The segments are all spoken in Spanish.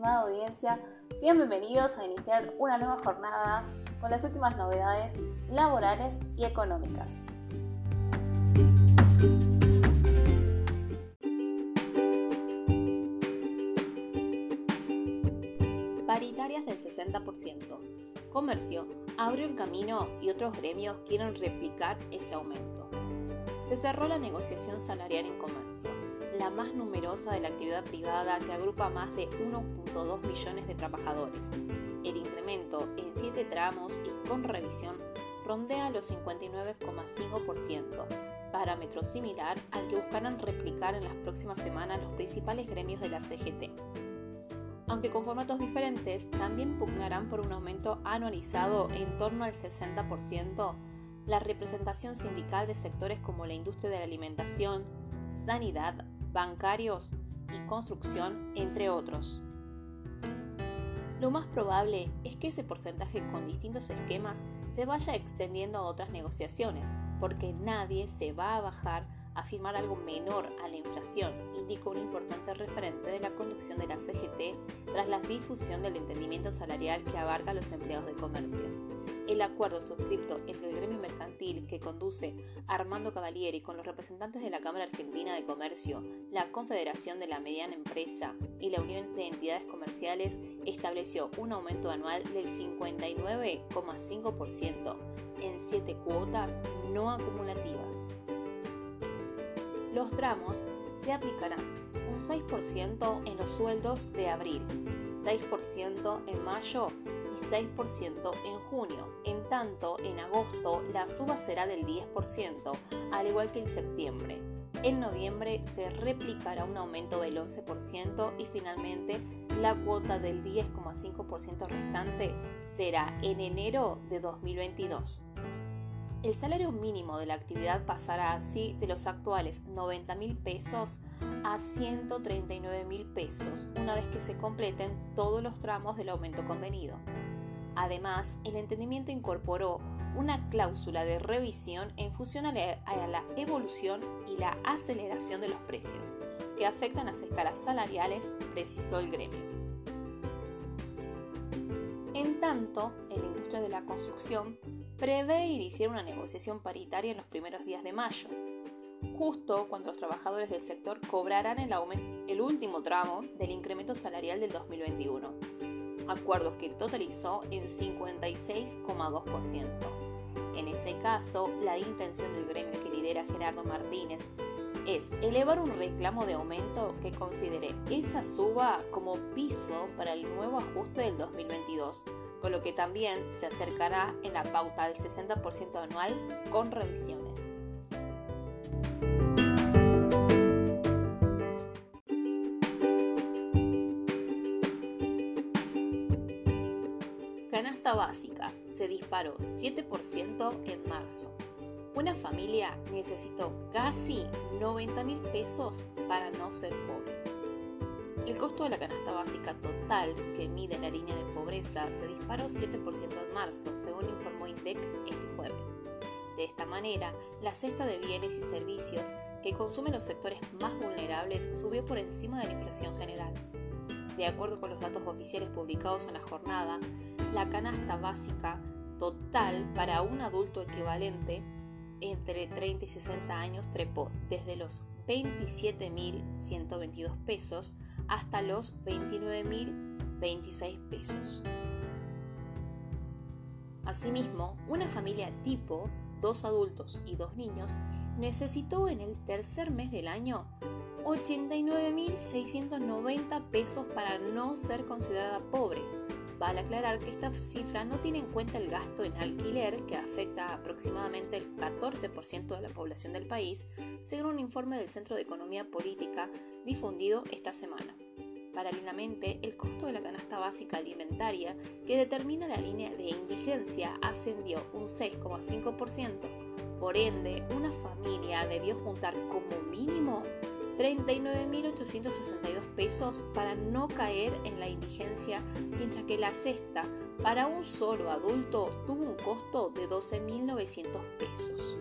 estimada audiencia, sean bienvenidos a iniciar una nueva jornada con las últimas novedades laborales y económicas. Paritarias del 60%. Comercio abrió el camino y otros gremios quieren replicar ese aumento. Se cerró la negociación salarial en comercio la más numerosa de la actividad privada que agrupa más de 1.2 millones de trabajadores. El incremento en siete tramos y con revisión rondea los 59,5%, parámetro similar al que buscarán replicar en las próximas semanas los principales gremios de la CGT. Aunque con formatos diferentes, también pugnarán por un aumento anualizado en torno al 60%, la representación sindical de sectores como la industria de la alimentación, sanidad, bancarios y construcción, entre otros. Lo más probable es que ese porcentaje con distintos esquemas se vaya extendiendo a otras negociaciones, porque nadie se va a bajar a firmar algo menor a la inflación, indicó un importante referente de la conducción de la CGT tras la difusión del entendimiento salarial que abarca a los empleados de comercio. El acuerdo suscrito entre el gremio mercantil que conduce Armando Cavalieri con los representantes de la Cámara Argentina de Comercio, la Confederación de la Mediana Empresa y la Unión de Entidades Comerciales estableció un aumento anual del 59,5% en siete cuotas no acumulativas. Los tramos se aplicarán un 6% en los sueldos de abril, 6% en mayo y 6% en junio. En tanto, en agosto la suba será del 10%, al igual que en septiembre. En noviembre se replicará un aumento del 11% y finalmente la cuota del 10,5% restante será en enero de 2022. El salario mínimo de la actividad pasará así de los actuales 90 mil pesos a 139 mil pesos una vez que se completen todos los tramos del aumento convenido. Además, el entendimiento incorporó una cláusula de revisión en función a la, evolución y la aceleración de los precios, que afectan las escalas salariales, precisó el gremio. En tanto, en la industria de la construcción prevé iniciar una negociación paritaria en los primeros días de mayo, justo cuando los trabajadores del sector cobrarán el, el último tramo del incremento salarial del 2021 acuerdo que totalizó en 56,2%. En ese caso, la intención del gremio que lidera Gerardo Martínez es elevar un reclamo de aumento que considere esa suba como piso para el nuevo ajuste del 2022, con lo que también se acercará en la pauta al 60% anual con revisiones. Canasta básica se disparó 7% en marzo. Una familia necesitó casi 90 mil pesos para no ser pobre. El costo de la canasta básica total que mide la línea de pobreza se disparó 7% en marzo, según informó INDEC este jueves. De esta manera, la cesta de bienes y servicios que consumen los sectores más vulnerables subió por encima de la inflación general. De acuerdo con los datos oficiales publicados en la jornada, la canasta básica total para un adulto equivalente entre 30 y 60 años trepó desde los 27.122 pesos hasta los 29.026 pesos. Asimismo, una familia tipo, dos adultos y dos niños, necesitó en el tercer mes del año 89.690 pesos para no ser considerada pobre, Vale aclarar que esta cifra no tiene en cuenta el gasto en alquiler, que afecta aproximadamente el 14% de la población del país, según un informe del Centro de Economía Política difundido esta semana. Paralelamente, el costo de la canasta básica alimentaria, que determina la línea de indigencia, ascendió un 6,5%. Por ende, una familia debió juntar como mínimo 39.862 pesos para no caer en la indigencia, mientras que la cesta para un solo adulto tuvo un costo de 12.900 pesos.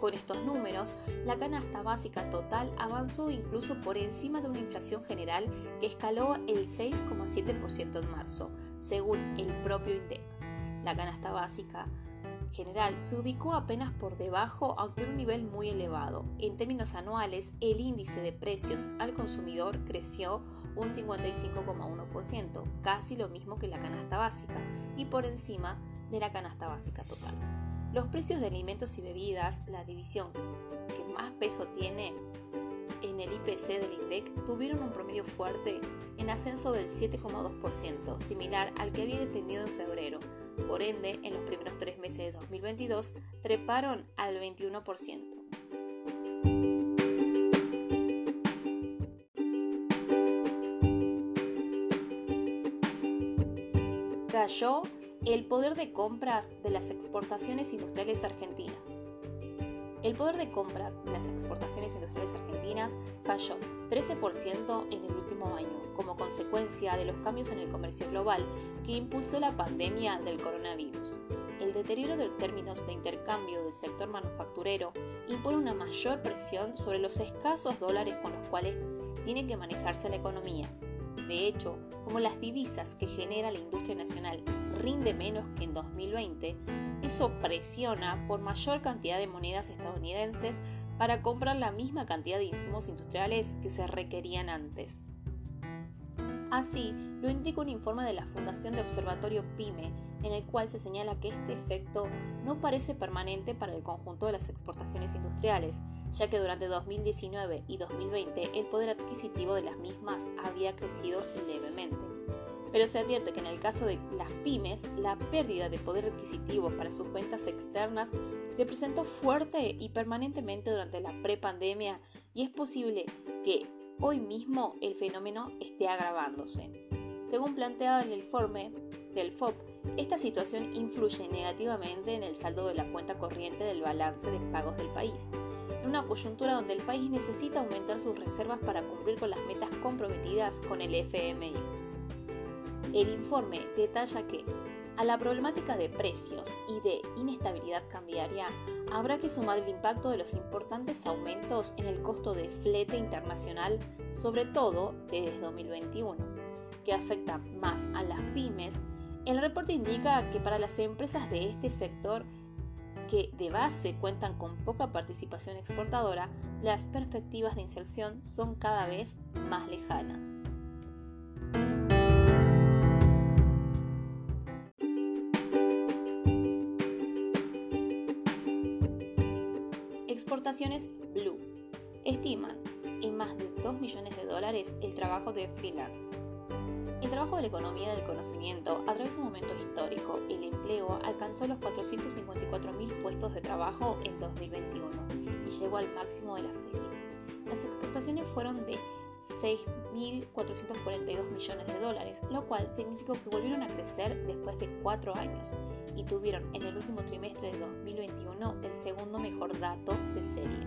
Con estos números, la canasta básica total avanzó incluso por encima de una inflación general que escaló el 6,7% en marzo, según el propio INDEC. La canasta básica general se ubicó apenas por debajo, aunque en un nivel muy elevado. En términos anuales, el índice de precios al consumidor creció un 55,1%, casi lo mismo que la canasta básica, y por encima de la canasta básica total. Los precios de alimentos y bebidas, la división que más peso tiene en el IPC del INDEC, tuvieron un promedio fuerte en ascenso del 7,2%, similar al que había detenido en febrero. Por ende, en los primeros tres meses de 2022 treparon al 21%. Cayó el poder de compras de las exportaciones industriales argentinas. El poder de compras de las exportaciones industriales argentinas cayó 13% en el último año, como consecuencia de los cambios en el comercio global que impulsó la pandemia del coronavirus. El deterioro de términos de intercambio del sector manufacturero impone una mayor presión sobre los escasos dólares con los cuales tiene que manejarse la economía. De hecho, como las divisas que genera la industria nacional rinde menos que en 2020, eso presiona por mayor cantidad de monedas estadounidenses para comprar la misma cantidad de insumos industriales que se requerían antes. Así, lo indica un informe de la Fundación de Observatorio PYME, en el cual se señala que este efecto no parece permanente para el conjunto de las exportaciones industriales, ya que durante 2019 y 2020 el poder adquisitivo de las mismas había crecido levemente pero se advierte que en el caso de las pymes, la pérdida de poder adquisitivo para sus ventas externas se presentó fuerte y permanentemente durante la prepandemia y es posible que hoy mismo el fenómeno esté agravándose. Según planteado en el informe del FOP, esta situación influye negativamente en el saldo de la cuenta corriente del balance de pagos del país, en una coyuntura donde el país necesita aumentar sus reservas para cumplir con las metas comprometidas con el FMI. El informe detalla que a la problemática de precios y de inestabilidad cambiaria habrá que sumar el impacto de los importantes aumentos en el costo de flete internacional, sobre todo desde 2021, que afecta más a las pymes. El reporte indica que para las empresas de este sector que de base cuentan con poca participación exportadora, las perspectivas de inserción son cada vez más lejanas. Exportaciones Blue estiman en más de 2 millones de dólares el trabajo de freelance. El trabajo de la economía del conocimiento atraviesa un momento histórico. El empleo alcanzó los 454.000 puestos de trabajo en 2021 y llegó al máximo de la serie. Las exportaciones fueron de 6.442 millones de dólares, lo cual significó que volvieron a crecer después de cuatro años y tuvieron en el último trimestre de 2021 el segundo mejor dato de serie.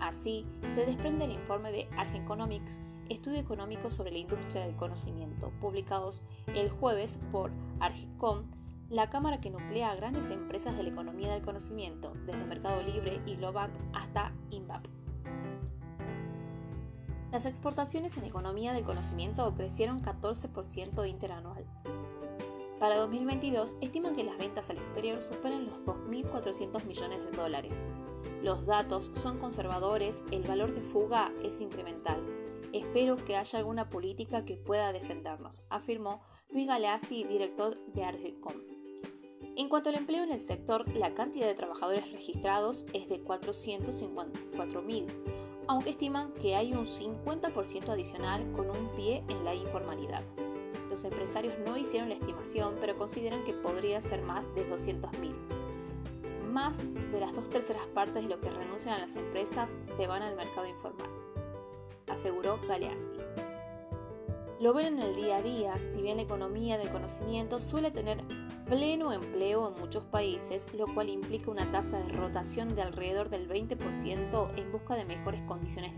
Así, se desprende el informe de Argeconomics, estudio económico sobre la industria del conocimiento, publicados el jueves por Argecom, la cámara que nuclea a grandes empresas de la economía del conocimiento, desde Mercado Libre y Globant hasta INVAP. Las exportaciones en economía del conocimiento crecieron 14% interanual. Para 2022 estiman que las ventas al exterior superan los 2.400 millones de dólares. Los datos son conservadores, el valor de fuga es incremental. Espero que haya alguna política que pueda defendernos, afirmó Luis Galeazzi, director de Argecom. En cuanto al empleo en el sector, la cantidad de trabajadores registrados es de 454.000 aunque estiman que hay un 50% adicional con un pie en la informalidad. Los empresarios no hicieron la estimación, pero consideran que podría ser más de 200.000. Más de las dos terceras partes de lo que renuncian a las empresas se van al mercado informal, aseguró Galeazzi. Lo ven en el día a día, si bien la economía del conocimiento suele tener pleno empleo en muchos países, lo cual implica una tasa de rotación de alrededor del 20% en busca de mejores condiciones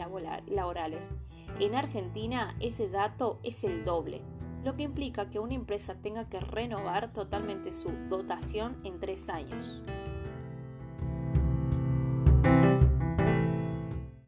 laborales. En Argentina ese dato es el doble, lo que implica que una empresa tenga que renovar totalmente su dotación en tres años.